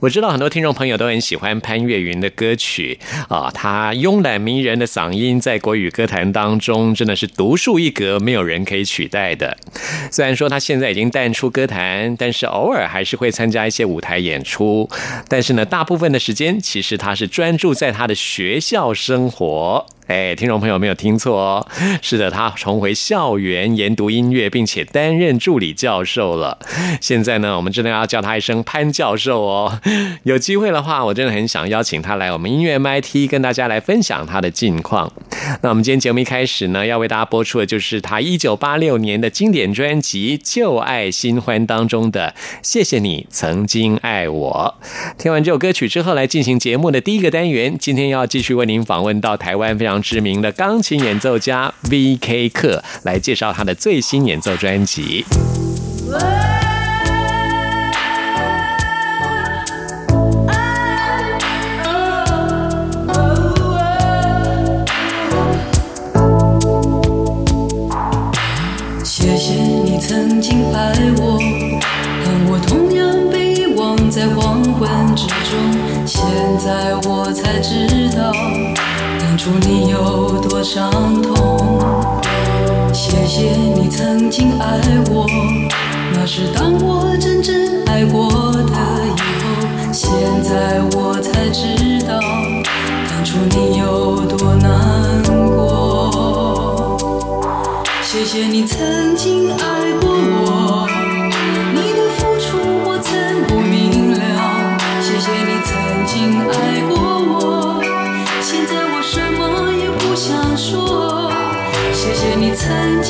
我知道很多听众朋友都很喜欢潘越云的歌曲啊，他慵懒迷人的嗓音在国语歌坛当中真的是独树一格，没有人可以取代的。虽然说他现在已经淡出歌坛，但是偶尔还是会参加一些舞台演出。但是呢，大部分的时间其实他是专注在他的学校生活。哎，听众朋友没有听错哦，是的，他重回校园研读音乐，并且担任助理教授了。现在呢，我们真的要叫他一声潘教授哦。有机会的话，我真的很想邀请他来我们音乐 MIT 跟大家来分享他的近况。那我们今天节目一开始呢，要为大家播出的就是他一九八六年的经典专辑《旧爱新欢》当中的《谢谢你曾经爱我》。听完这首歌曲之后，来进行节目的第一个单元。今天要继续为您访问到台湾非常。知名的钢琴演奏家 V.K. 克来介绍他的最新演奏专辑。在我才知道。当初你有多伤痛，谢谢你曾经爱我，那是当我真正爱过的以后。现在我才知道，当初你有多难过。谢谢你曾经爱谢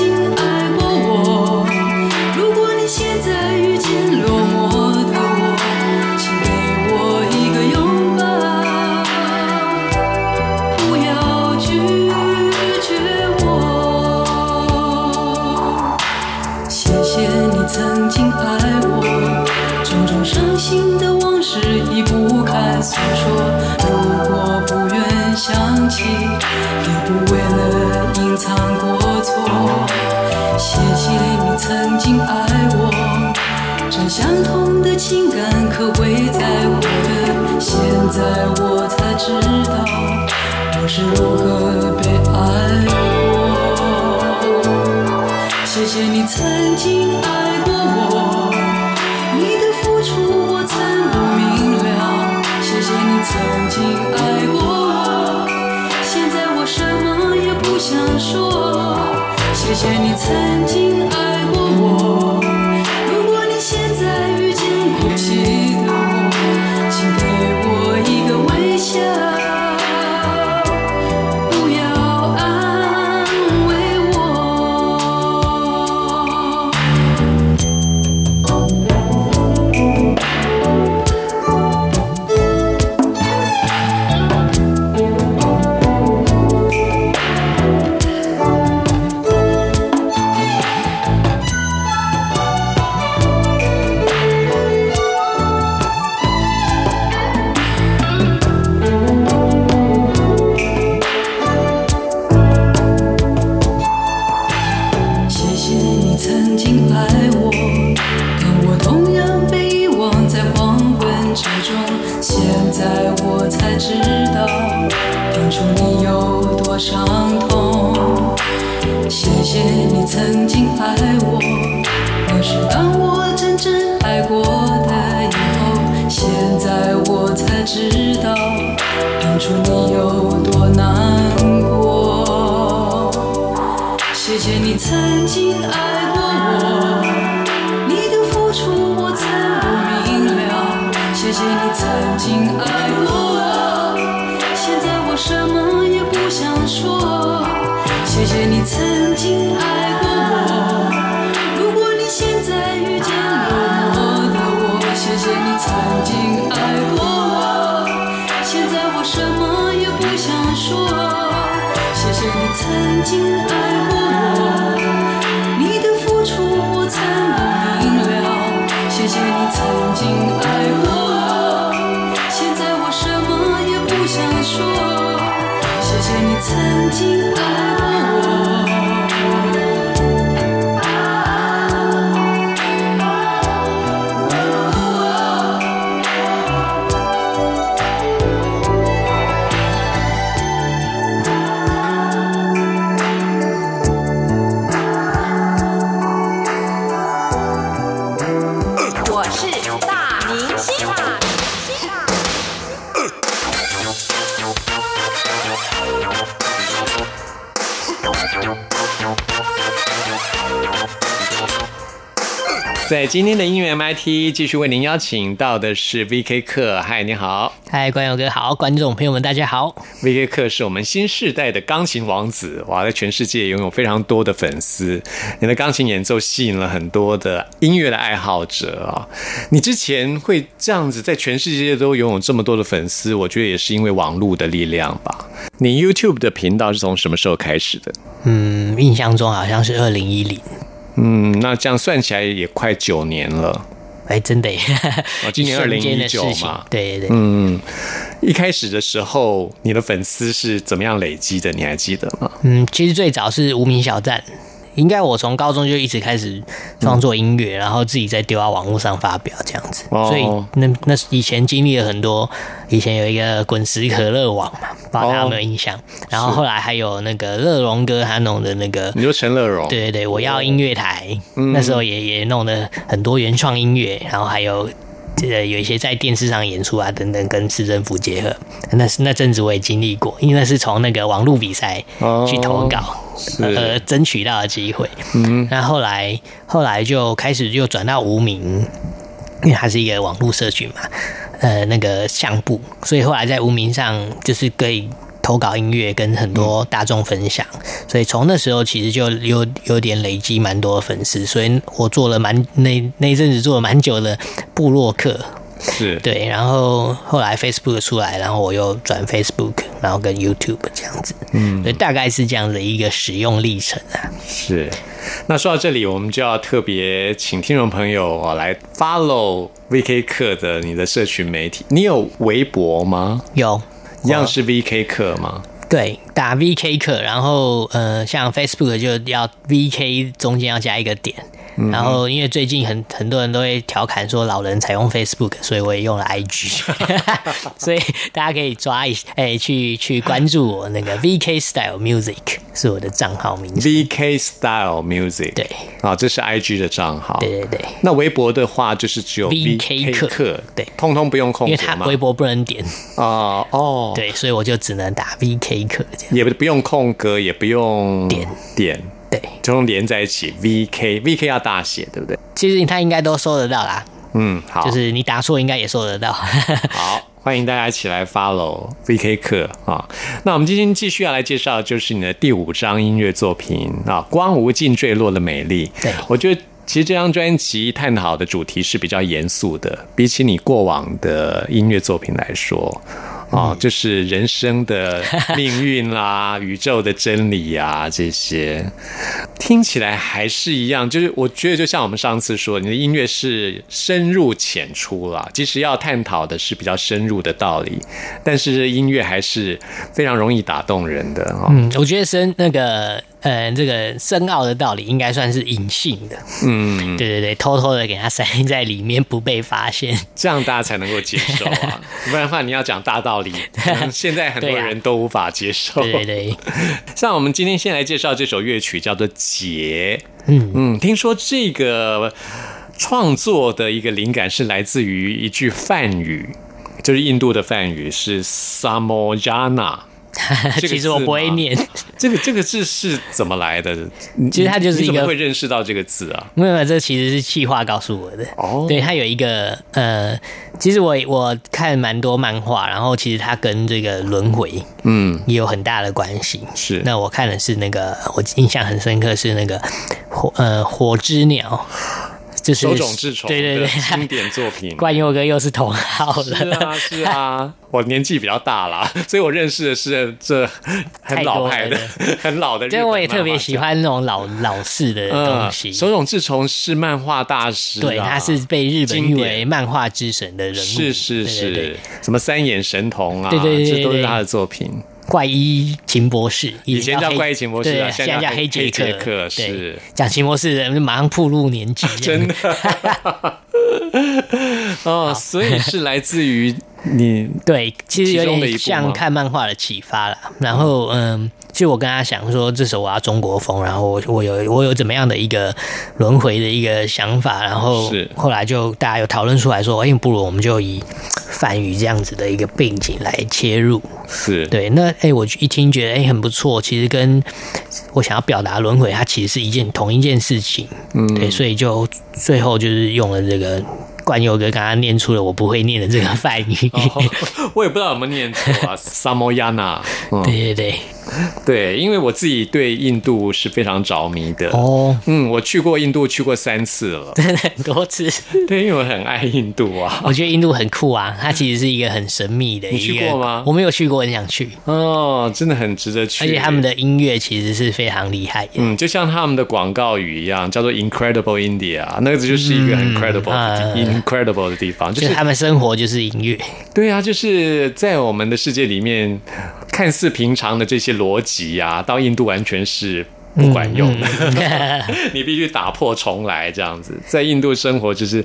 如何被爱过。谢谢你曾经爱过我，你的付出我曾不明了。谢谢你曾经爱过我，现在我什么也不。想说，谢谢你曾经经在今天的音乐 MIT 继续为您邀请到的是 VK 课，嗨，你好嗨，关友哥好，观众朋友们大家好。，VK 课是我们新世代的钢琴王子，哇，在全世界拥有非常多的粉丝，你的钢琴演奏吸引了很多的音乐的爱好者啊。你之前会这样子在全世界都拥有这么多的粉丝，我觉得也是因为网络的力量吧。你 YouTube 的频道是从什么时候开始的？嗯，印象中好像是二零一零，嗯，那这样算起来也快九年了。哎，真的耶，哦，今年 二零一九嘛，对对对，嗯，一开始的时候，你的粉丝是怎么样累积的？你还记得吗？嗯，其实最早是无名小站，应该我从高中就一直开始创作音乐，然后自己再丢到网络上发表这样子，哦。所以那那以前经历了很多，以前有一个滚石可乐网嘛，不知道大家有没有印象？然后后来还有那个乐荣哥他弄的那个你说陈乐荣，对对对，我要音乐台，嗯。那时候也也弄了很多原创音乐，然后还有呃有一些在电视上演出啊等等，跟市政府结合。那是那阵子我也经历过，因为那是从那个网络比赛哦去投稿，是呃争取到的机会。嗯，那后来后来就开始又转到无名，因为它是一个网络社群嘛，呃，那个相簿，所以后来在无名上就是可以投稿音乐，跟很多大众分享，所以从那时候其实就有有点累积蛮多粉丝，所以我做了蛮那那一阵子做了蛮久的部落客，是，对，然后后来 Facebook 出来，然后我又转 Facebook，然后跟 YouTube 这样子，嗯，所以大概是这样的一个使用历程啊。是。那说到这里，我们就要特别请听众朋友啊来 follow VK 课的你的社群媒体。你有微博吗？有一样是 VK 课吗？对，打 VK 课，然后呃，像 Facebook 就要 VK 中间要加一个点，然后因为最近很很多人都会调侃说老人才用 Facebook，所以我也用了 IG，所以大家可以抓一哎、去去关注我那个 VK Style Music 是我的账号名字，VK Style Music，对。啊，这是 IG 的账号。对对对，那微博的话，就是只有 VK 课。课，对。通通不用空因为格吗？它微博不能点，啊哦，对，所以我就只能打 VK 课这样，也不用空格，也不用点。点，对，就用连在一起。VK VK 要大写，对不对？其实他应该都收得到啦，嗯，好，就是你打错应该也收得到。好，欢迎大家一起来 follow VK 课啊。那我们今天继续要来介绍，的就是你的第五张音乐作品啊，《光无尽坠落的美丽》。对我觉得。其实这张专辑探讨的主题是比较严肃的，比起你过往的音乐作品来说，啊，就是人生的命运啦、宇宙的真理呀、这些，听起来还是一样。就是我觉得，就像我们上次说，你的音乐是深入浅出啦，即使要探讨的是比较深入的道理，但是音乐还是非常容易打动人的哦。嗯，我觉得深那个呃，这个深奥的道理应该算是隐性的，嗯，对对对，偷偷的给它塞在里面，不被发现。这样大家才能够接受啊，不然的话你要讲大道理，现在很多人都无法接受。对对对，像我们今天先来介绍这首乐曲，叫做《劫》。嗯嗯，听说这个创作的一个灵感是来自于一句梵语，就是印度的梵语是 samojana。这个其实我不会念，这个这个字是怎么来的？其实它就是你怎么一个会认识到这个字啊？没有，没有这其实是气话告诉我的。哦对，它有一个呃，其实我我看蛮多漫画，然后其实它跟这个轮回嗯，也有很大的关系。是那我看的是那个，我印象很深刻是那个火呃火之鸟，就是手冢治虫的对对对，经典作品。冠佑哥又是同号了。是啊，是啊，我年纪比较大啦，所以我认识的是这很老派的、很老的日本所以我也特别。喜欢那种老老式的东嗯，西。手冢治虫是漫画大师、啊，对，他是被日本誉为漫画之神的人物。是是是，对对对什么三眼神童啊，对对对对对这都是他的作品。怪医秦博士，以前叫怪医秦博士啊，现现在叫黑黑杰克。对，讲秦博士的人就马上暴露年纪，真的。哦，所以是来自于你对，其实有点像看漫画的启发了。然后，嗯，其实我跟他想说，这首我要中国风，然后我我有我有怎么样的一个轮回的一个想法，然后是。后来就大家有讨论出来说，哎，不如我们就以梵语这样子的一个背景来切入。是。对，那哎、我一听觉得哎、很不错，其实跟我想要表达轮回，它其实是一件同一件事情，嗯，对，所以就最后就是用了这个冠佑哥刚刚念出了我不会念的这个梵语，哦，我也不知道有没有念错啊，Samoyana，嗯，对对对，对，因为我自己对印度是非常着迷的。哦，嗯，我去过印度，去过三次了。真的很多次，对，因为我很爱印度啊。我觉得印度很酷啊，它其实是一个很神秘的一个，你去过吗我没有去过，很想去，哦，真的很值得去。而且他们的音乐其实是非常厉害的。嗯，就像他们的广告语一样，叫做 “Incredible India”，那个就是一个很 credible 的地、嗯 incredible 的地方，就就是是他们生活就是音乐，对啊，就是在我们的世界里面，看似平常的这些逻辑啊，到印度完全是不管用的，你必须打破重来，这样子。在印度生活，就是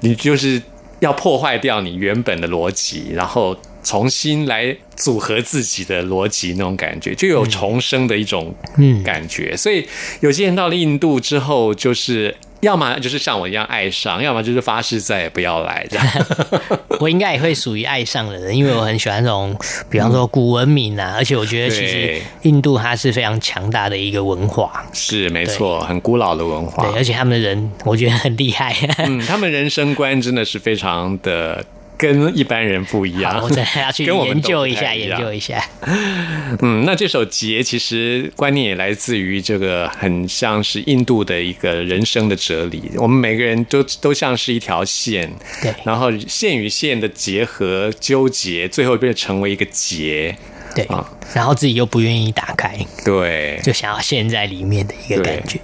你就是要破坏掉你原本的逻辑，然后重新来组合自己的逻辑，那种感觉就有重生的一种嗯感觉。所以有些人到了印度之后，就是。要么就是像我一样爱上，要么就是发誓再也不要来这样。我应该也会属于爱上的人，因为我很喜欢这种，比方说古文明啊，而且我觉得其实印度它是非常强大的一个文化，是没错，很古老的文化对，。而且他们的人我觉得很厉害。嗯，他们人生观真的是非常的跟一般人不一样。我真的 要去跟我们研究一下，研究一下。嗯，那这首《结》其实观念也来自于这个很像是印度的一个人生的哲理。我们每个人都都像是一条线，对然后线与线的结合纠结，最后变成为一个结。对啊，然后自己又不愿意打开，对，就想要陷在里面的一个感觉。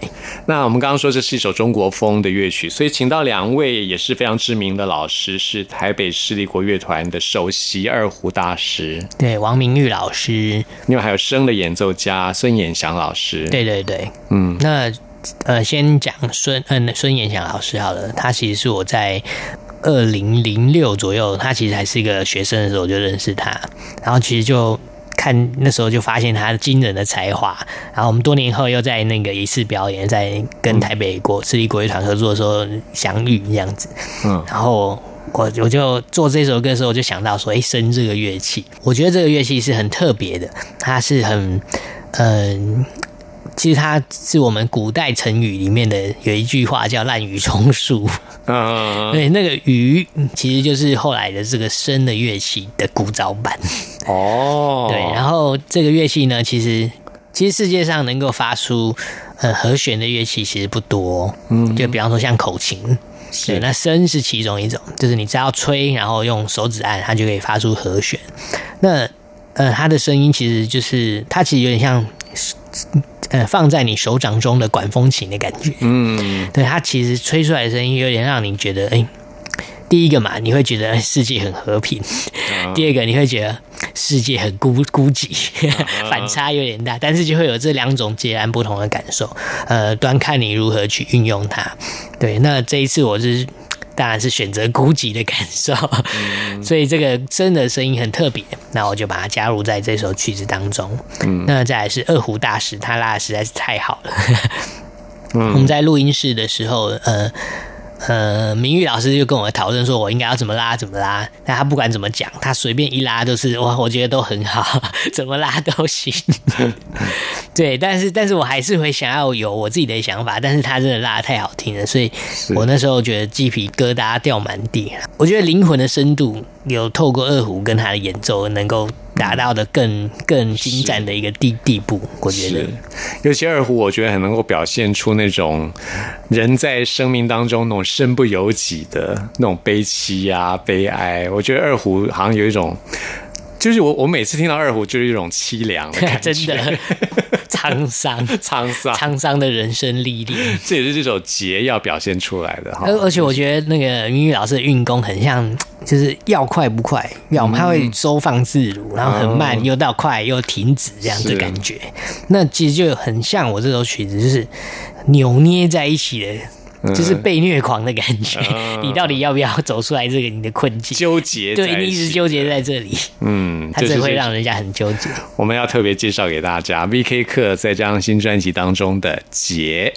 那我们刚刚说这是一首中国风的乐曲，所以请到两位也是非常知名的老师，是台北市立国乐团的首席二胡大师，对，王明玉老师，另外还有声的演奏家孙衍祥老师。，对对对，嗯，那呃，先讲孙嗯孙衍祥老师好了，他其实是我在二零零六左右，他其实还是一个学生的时候我就认识他，然后其实就。看那时候就发现他惊人的才华，然后我们多年后又在那个一次表演，在跟台北国私立国乐团合作的时候相遇这样子，嗯。然后我我就做这首歌的时候，我就想到说，哎，笙这个乐器，我觉得这个乐器是很特别的，它是很，嗯、其实它是我们古代成语里面的有一句话叫“滥竽充数”，嗯，对，那个竽其实就是后来的这个笙的乐器的古早版，哦，对，然后这个乐器呢，其实其实世界上能够发出呃和弦的乐器其实不多，嗯，就比方说像口琴，对，那笙是其中一种，就是你只要吹，然后用手指按，它就可以发出和弦。那呃，它的声音其实就是它其实有点像呃放在你手掌中的管风琴的感觉。嗯，对，它其实吹出来的声音有点让你觉得，哎、第一个嘛，你会觉得哎世界很和平；第二个，你会觉得世界很孤孤寂，反差有点大，但是就会有这两种截然不同的感受。呃，端看你如何去运用它。对，那这一次我是当然是选择孤寂的感受，所以这个真的声音很特别，那我就把它加入在这首曲子当中。那再来是二胡大师，他拉的实在是太好了。我们在录音室的时候，呃呃，明玉老师就跟我讨论说，我应该要怎么拉怎么拉。但他不管怎么讲，他随便一拉都是哇，我觉得都很好，怎么拉都行。对，但是但是我还是会想要有我自己的想法。但是他真的拉的太好听了，所以我那时候觉得鸡皮疙瘩掉满地。我觉得灵魂的深度有透过二胡跟他的演奏能够。达到的更更精湛的一个地地步，我觉得，尤其二胡，我觉得很能够表现出那种人在生命当中那种身不由己的那种悲戚啊、悲哀。我觉得二胡好像有一种。就是我，我每次听到二胡，就是一种凄凉的感觉，真的沧桑、沧桑、沧桑的人生历练。这也是这首节要表现出来的哈。而而且我觉得那个明玉老师的运功很像，就是要快不快，要他会收放自如，然后很慢又到快又停止这样的感觉。那其实就很像我这首曲子，就是扭捏在一起的。就是被虐狂的感觉，你到底要不要走出来？这个你的困境，纠结，对你一直纠结在这里，嗯，他这会让人家很纠结。我们要特别介绍给大家，V.K. 课在这张新专辑当中的结。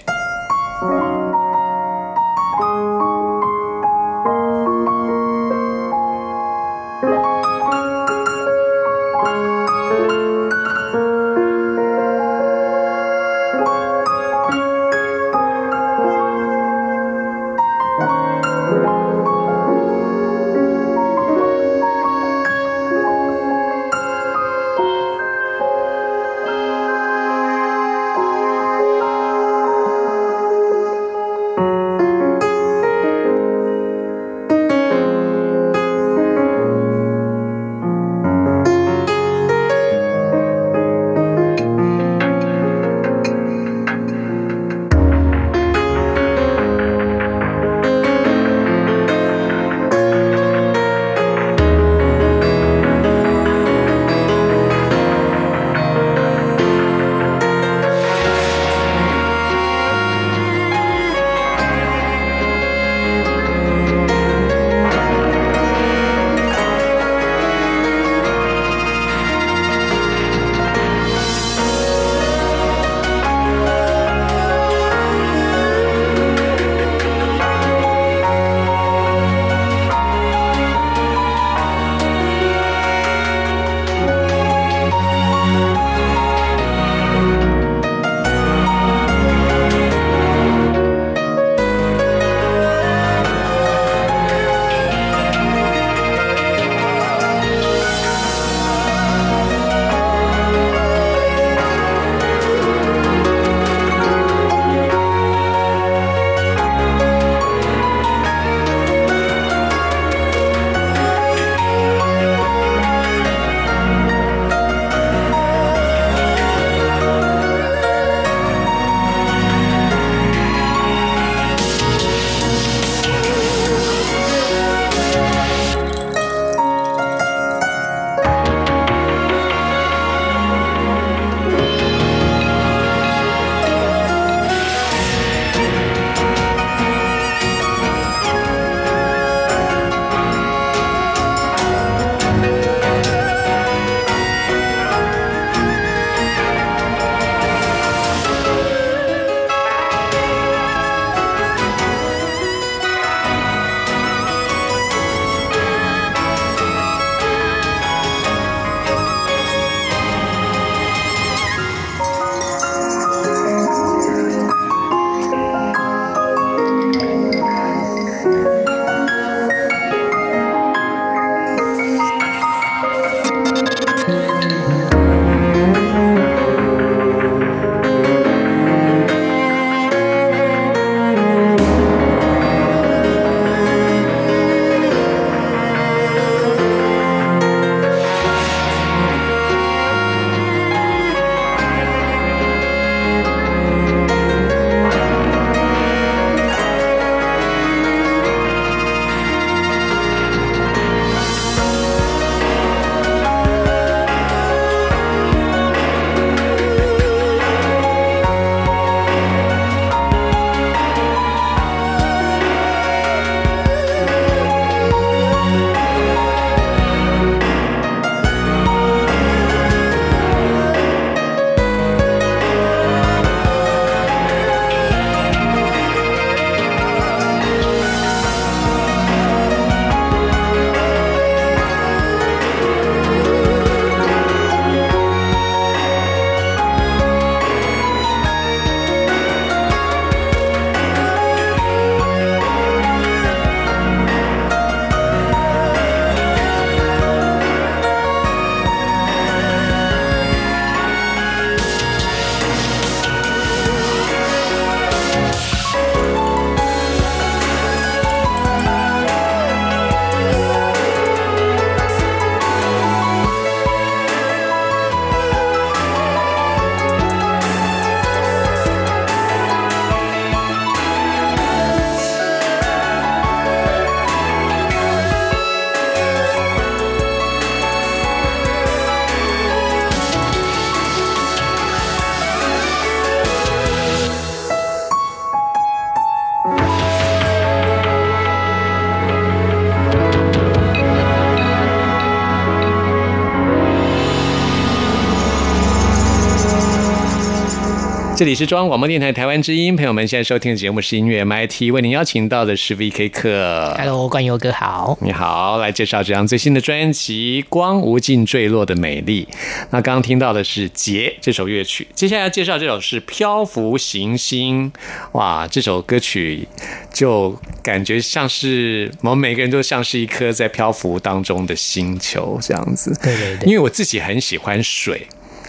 这里是中央广播电台台湾之音，朋友们现在收听的节目是音乐 MIT，为您邀请到的是 VK 课。Hello，冠佑哥好。你好，来介绍这张最新的专辑《光无尽坠落的美丽》。那刚刚听到的是《劫》这首乐曲，接下来要介绍这首是《漂浮行星》。哇，这首歌曲就感觉像是我们每个人都像是一颗在漂浮当中的星球这样子。对对对因为我自己很喜欢水，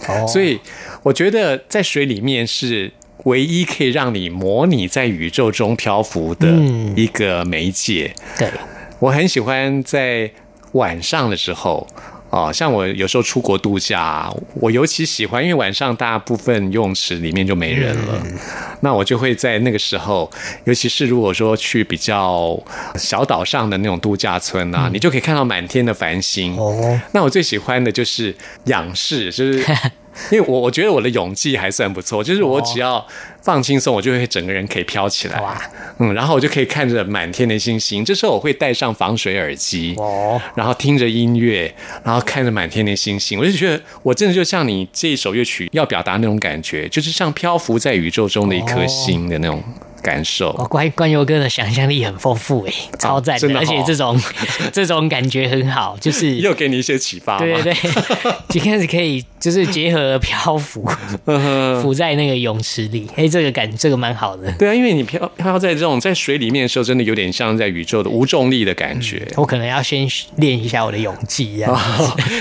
哦所以我觉得在水里面是唯一可以让你模拟在宇宙中漂浮的嗯一个媒介。对，我很喜欢在晚上的时候。哦，像我有时候出国度假，我尤其喜欢，因为晚上大部分游泳池里面就没人了，那我就会在那个时候，尤其是如果说去比较小岛上的那种度假村啊，你就可以看到满天的繁星。哦，那我最喜欢的就是仰视，就是 因为我我觉得我的勇气还算不错，就是我只要放轻松，我就会整个人可以飘起来哇，嗯，然后我就可以看着满天的星星。这时候我会戴上防水耳机，哦，然后听着音乐，然后看着满天的星星，我就觉得我真的就像你这一首乐曲要表达那种感觉，就是像漂浮在宇宙中的一颗星的那种感受。哦，关关游哥的想象力很丰富诶，超赞的，真的哦而且这种 这种感觉很好，就是又给你一些启发？对对对，一开始可以就是结合漂浮，浮在那个泳池里，哎，这个感这个蛮好的。对啊，因为你漂漂在这种在水里面的时候，真的有点像在宇宙的无重力的感觉。我可能要先练一下我的泳技，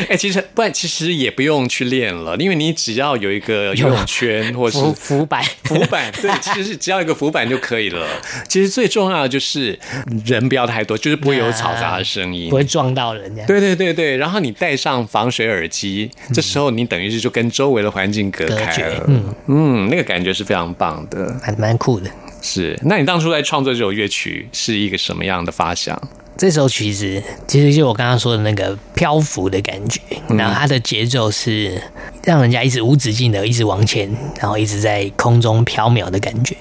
哎、其实不然，其实也不用去练了，因为你只要有一个游泳圈或是浮浮板。浮板，对，其实只要一个浮板就可以了。其实最重要的就是人不要太多，就是不会有嘈杂的声音不。会撞到人这样。对对对对，然后你戴上防水耳机，这时候你等于是就跟周围的环境隔开了。嗯嗯，那个感觉是非常棒的。蛮蛮酷的。是，那你当初在创作这首乐曲是一个什么样的发想？这首曲子其实就我刚刚说的那个漂浮的感觉，然后它的节奏是让人家一直无止境的一直往前，然后一直在空中飘渺的感觉。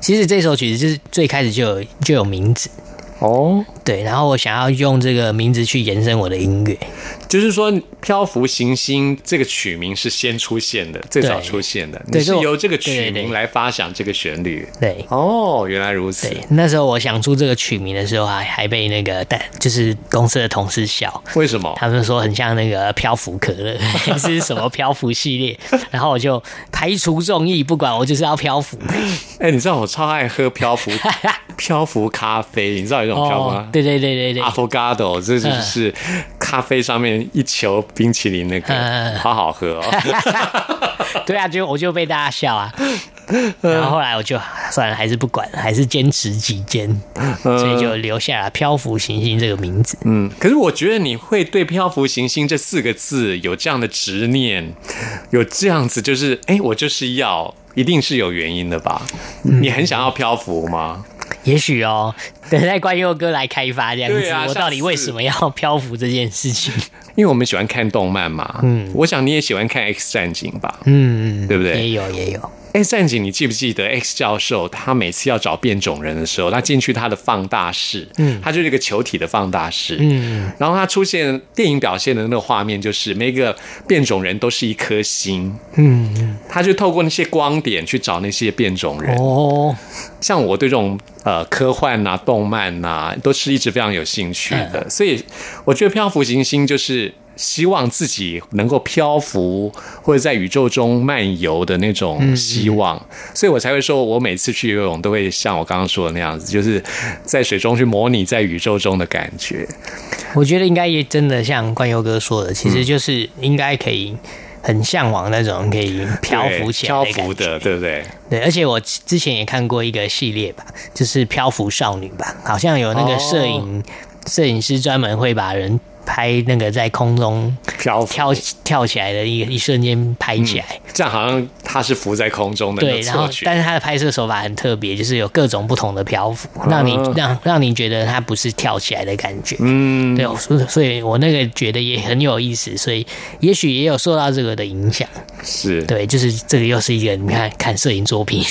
其实这首曲子就是最开始就有就有名字，哦，对，然后我想要用这个名字去延伸我的音乐，就是说，《漂浮行星》这个曲名是先出现的，最早出现的，你是由这个曲名来发想这个旋律。对。哦，原来如此。对，那时候我想出这个曲名的时候还还被那个但就是公司的同事笑，为什么？他们说很像那个漂浮可乐，还 是什么漂浮系列，然后我就排除众议，不管我就是要漂浮。哎、你知道我超爱喝漂浮漂浮咖啡，你知道有一种漂浮吗？，哦对对对对对，Affogato，这就是咖啡上面一球冰淇淋那个，嗯好好喝哦。对啊，就我就被大家笑啊。然后后来我就算了，还是不管了，还是坚持己见，所以就留下了“漂浮行星”这个名字。嗯，可是我觉得你会对“漂浮行星”这四个字有这样的执念，有这样子就是，哎、我就是要，一定是有原因的吧？嗯。你很想要漂浮吗？也许哦，等待关佑哥来开发这样子，我到底为什么要漂浮这件事情？因为我们喜欢看动漫嘛，嗯，我想你也喜欢看《X 战警》吧？嗯，对不对？也有也有，X 战警，你记不记得 X 教授他每次要找变种人的时候，他进去他的放大室，嗯，他就是一个球体的放大室，嗯，然后他出现电影表现的那个画面，就是每个变种人都是一颗星，嗯，他就透过那些光点去找那些变种人。哦，像我对这种呃科幻呐、动漫呐、都是一直非常有兴趣的，所以我觉得漂浮行星就是希望自己能够漂浮或者在宇宙中漫游的那种希望，所以我才会说我每次去游泳都会像我刚刚说的那样子，就是在水中去模拟在宇宙中的感觉。我觉得应该也真的像冠佑哥说的，其实就是应该可以很向往那种可以漂浮起来漂。浮的，对不对？对，而且我之前也看过一个系列吧，就是漂浮少女吧，好像有那个摄影摄、影师专门会把人拍那个在空中漂浮跳跳起来的一个一瞬间拍起来。这样好像它是浮在空中的，对，然后。但是它的拍摄手法很特别，就是有各种不同的漂浮，让你让让你觉得它不是跳起来的感觉。嗯，对，所以所以我那个觉得也很有意思，所以也许也有受到这个的影响。是，对，就是这个又是一个你看看摄影作品，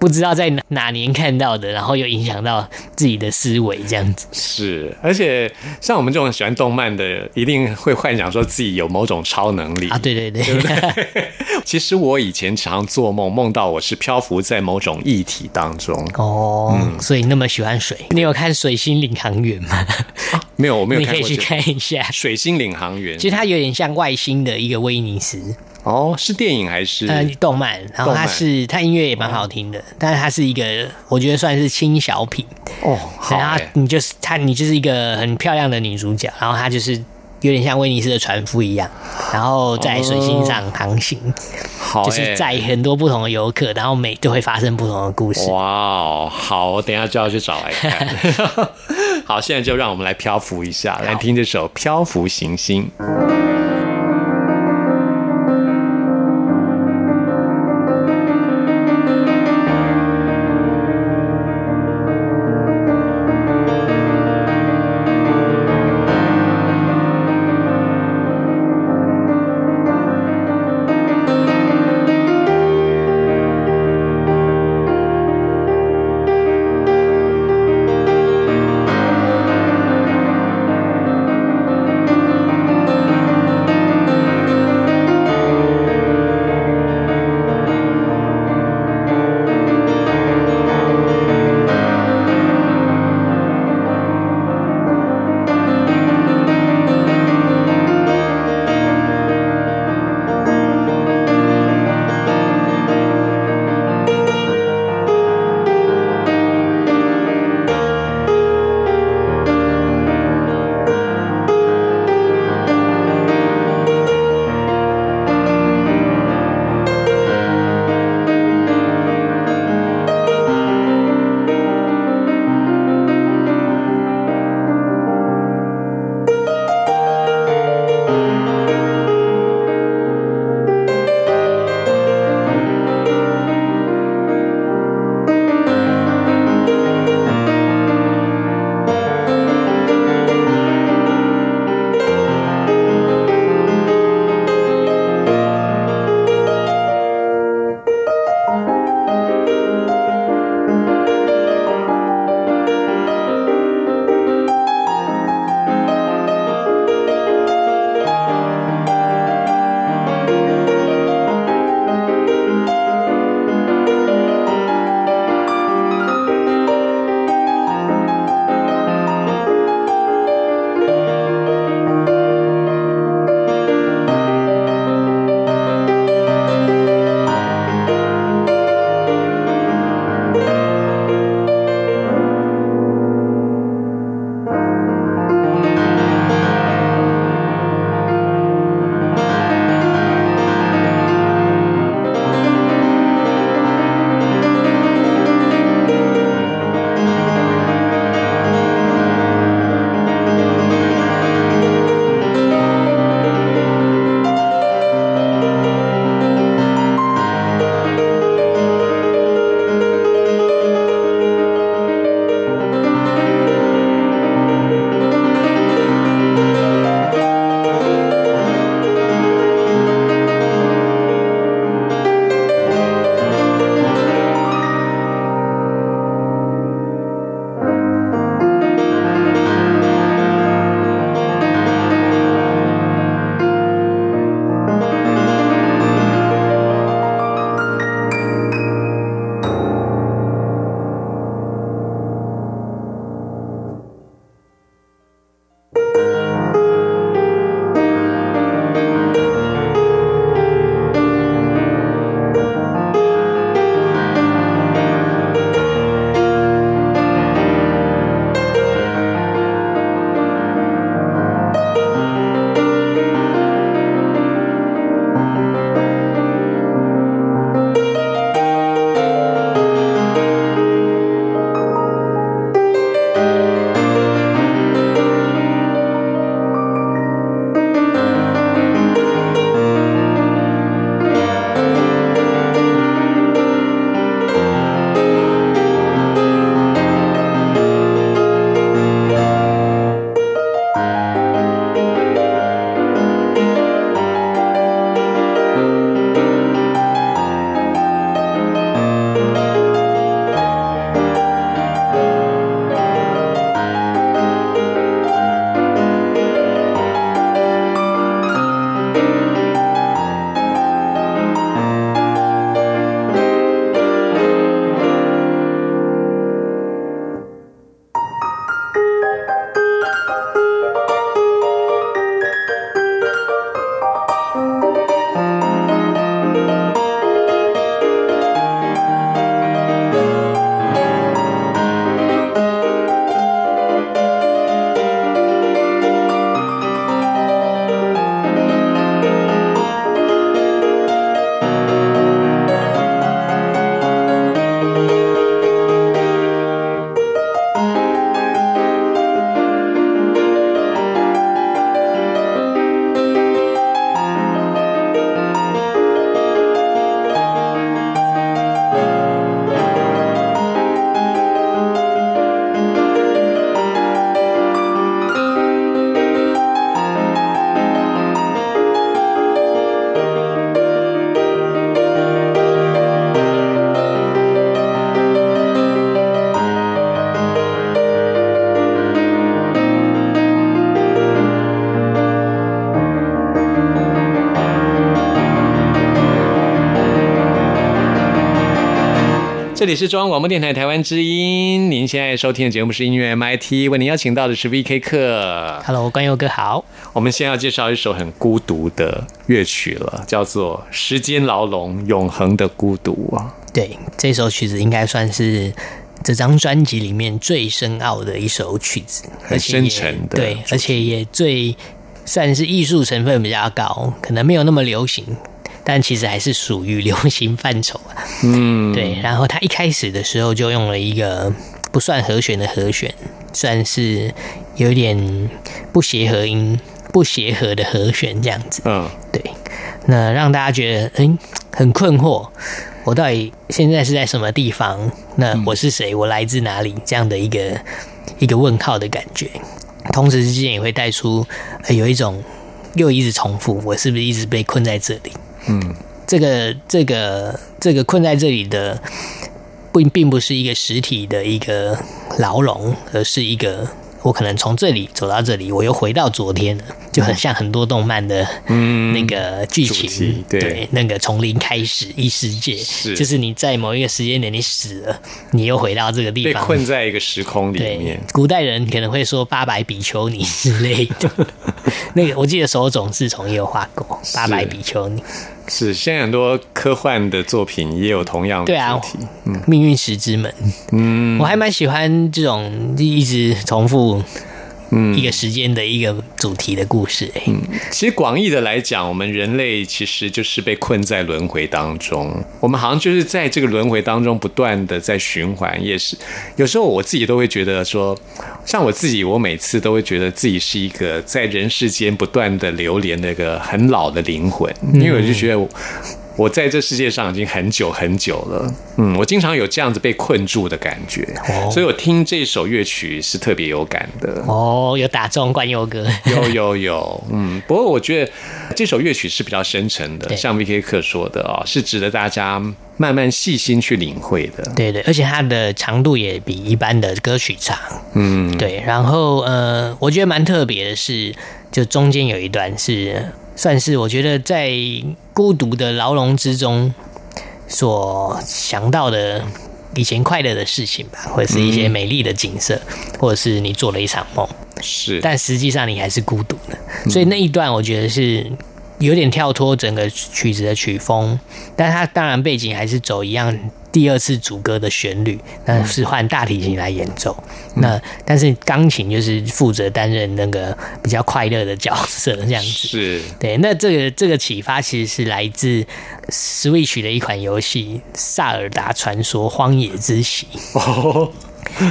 不知道在哪哪年看到的，然后又影响到自己的思维这样子。是，而且像我们这种喜欢动漫的，一定会幻想说自己有某种超能力啊，对对对，其实我以前常做梦，梦到我是漂浮在某种液体当中。哦，所以那么喜欢水，你有看《水星领航员》吗？没有，我没有 你可以去。看一下。水星领航员其实它有点像外星的一个威尼斯，哦，是电影还是？呃，动漫，然后它是它音乐也蛮好听的，但是它是一个我觉得算是轻小品，哦，好然后哎，你就是她，你就是一个很漂亮的女主角，然后她就是有点像威尼斯的船夫一样，然后在水星上航行，好就是哎载很多不同的游客，然后每都会发生不同的故事。哇哦，好，我等一下就要去找来看。好，现在就让我们来漂浮一下，来听这首《漂浮行星》。是中央广播电台台湾之音，您现在收听的节目是音乐 MIT，为您邀请到的是 VK 课。Hello，关佑哥好。我们先要介绍一首很孤独的乐曲了，叫做《时间牢笼，永恒的孤独》啊。对，这首曲子应该算是这张专辑里面最深奥的一首曲子，很深沉的对，而且也最算是艺术成分比较高，可能没有那么流行，但其实还是属于流行范畴啊。嗯，对，然后他一开始的时候就用了一个不算和弦的和弦，算是有点不协和音、不协和的和弦这样子。嗯，对，那让大家觉得嗯很困惑，我到底现在是在什么地方？那我是谁？我来自哪里？这样的一个一个问号的感觉，同时之间也会带出、呃有一种又一直重复，我是不是一直被困在这里？嗯，这个这个这个困在这里的，并并不是一个实体的一个牢笼，而是一个我可能从这里走到这里，我又回到昨天了，就很像很多动漫的嗯那个剧情，对那个从零开始异世界，是就是你在某一个时间点你死了，你又回到这个地方被方，困在一个时空里对面。，古代人可能会说八百比丘尼之类的。那个我记得手冢治虫也有画过八百比丘尼，是，现在很多科幻的作品也有同样的对啊主题。嗯命运石之门。嗯我还蛮喜欢这种一直重复嗯一个时间的一个主题的故事、欸。其实广义的来讲，我们人类其实就是被困在轮回当中。我们好像就是在这个轮回当中不断的在循环，也是有时候我自己都会觉得说，像我自己，我每次都会觉得自己是一个在人世间不断的流连的一个很老的灵魂，因为我就觉得我。我在这世界上已经很久很久了，嗯，我经常有这样子被困住的感觉，哦所以我听这首乐曲是特别有感的。哦，有打中冠佑哥，有有有，嗯，不过我觉得这首乐曲是比较深沉的，像 V K 克说的啊、是值得大家慢慢细心去领会的。对对，而且它的长度也比一般的歌曲长。嗯，对，然后呃，我觉得蛮特别的是，就中间有一段是算是我觉得在孤独的牢笼之中所想到的以前快乐的事情吧，或者是一些美丽的景色，或者是你做了一场梦，是，但实际上你还是孤独的。所以那一段我觉得是有点跳脱整个曲子的曲风，但它当然背景还是走一样第二次主歌的旋律，那是换大提琴来演奏。那但是钢琴就是负责担任那个比较快乐的角色，这样子。是，对，那这个这个启发其实是来自 Switch 的一款游戏《萨尔达传说：荒野之息》。哦，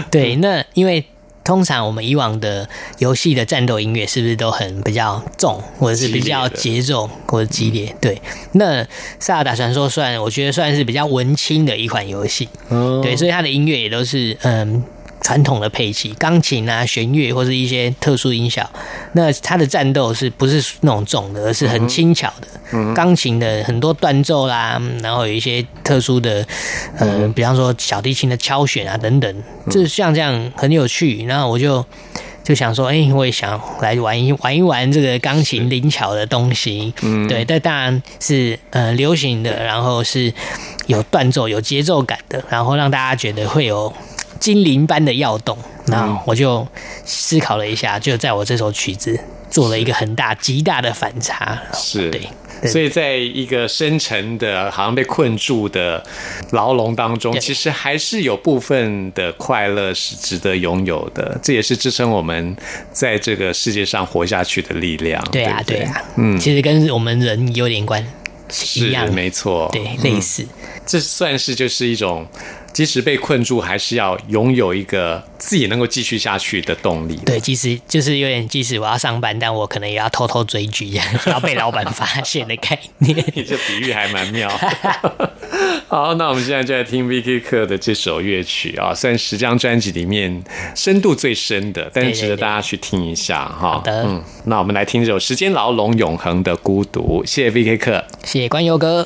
对，那因为通常我们以往的游戏的战斗音乐是不是都很比较重，或者是比较节奏或者激烈？对，那《萨尔达传说》算我觉得算是比较文青的一款游戏，哦对，所以它的音乐也都是嗯。传统的配器，钢琴啊、弦乐或是一些特殊音效。那它的战斗是不是那种重的，而是很轻巧的。钢琴的很多断奏啦，然后有一些特殊的，呃，比方说小提琴的敲弦啊等等，就像这样很有趣。然后我就就想说，哎、我也想来玩一玩一玩这个钢琴灵巧的东西。嗯，对，但当然是呃流行的，然后是有断奏、有节奏感的，然后让大家觉得会有精灵般的跃动。那我就思考了一下，就在我这首曲子做了一个很大、极大的反差。是对。所以，在一个深沉的、好像被困住的牢笼当中，其实还是有部分的快乐是值得拥有的。这也是支撑我们在这个世界上活下去的力量。对啊，不对对啊，嗯，其实跟我们人有点关，是一样，没错，对，嗯类似，这算是就是一种，即使被困住，还是要拥有一个自己能够继续下去的动力。对，即使就是有点，即使我要上班，但我可能也要偷偷追剧，这样不要被老板发现的概念。你这比喻还蛮妙。好，那我们现在就来听 Vicky 克的这首乐曲啊，算十张专辑里面深度最深的，但是值得大家去听一下哈。好的嗯，那我们来听这首《时间牢笼，永恒的孤独》。谢谢 Vicky 克。谢谢关游哥。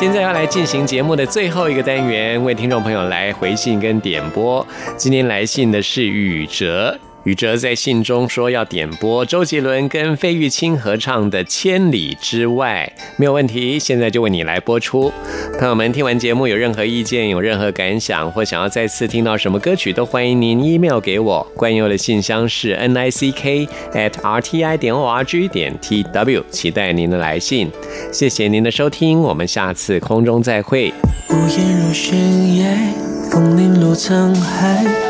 现在要来进行节目的最后一个单元，为听众朋友来回信跟点播。今天来信的是宇哲。宇哲在信中说要点播周杰伦跟费玉清合唱的《千里之外》，没有问题，现在就为你来播出。朋友们听完节目有任何意见、有任何感想，或想要再次听到什么歌曲，都欢迎您 email 给我。关佑的信箱是 n i c k at r t i 点 o r g 点 t w，期待您的来信。谢谢您的收听，我们下次空中再会。无言如悬崖，风铃落沧海。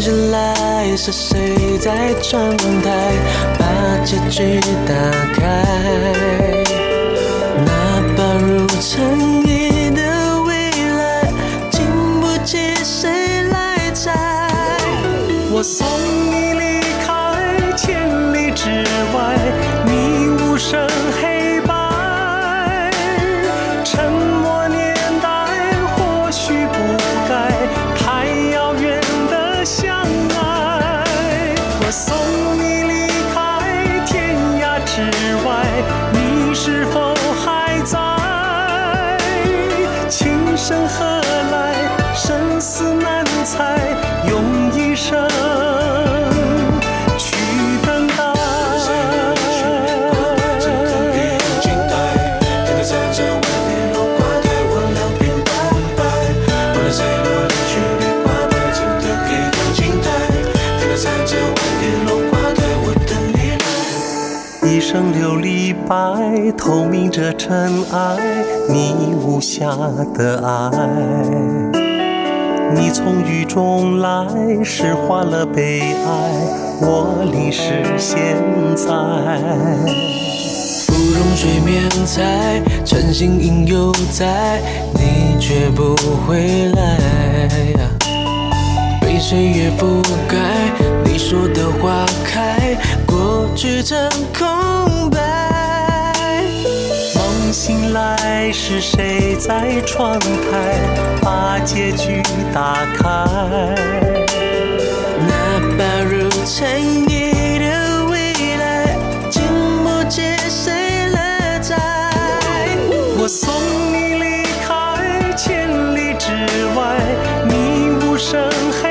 醒来是谁在窗台把结局打开？那把如尘埃的未来，经不起谁来拆。我送你离开千里之外，你无声情深何来？生死难猜，用一生去等待。一生琉璃白，透明着尘埃，你无瑕的爱。你从雨中来，诗化了悲哀，我淋湿现在。芙蓉水面采，晨星影犹在，你却不回来。被岁月覆盖，你说的花开，过去成空白。醒来是谁在窗台把结局打开？那把如尘埃的未来，经不起谁来摘。我送你离开千里之外，你无声。黑。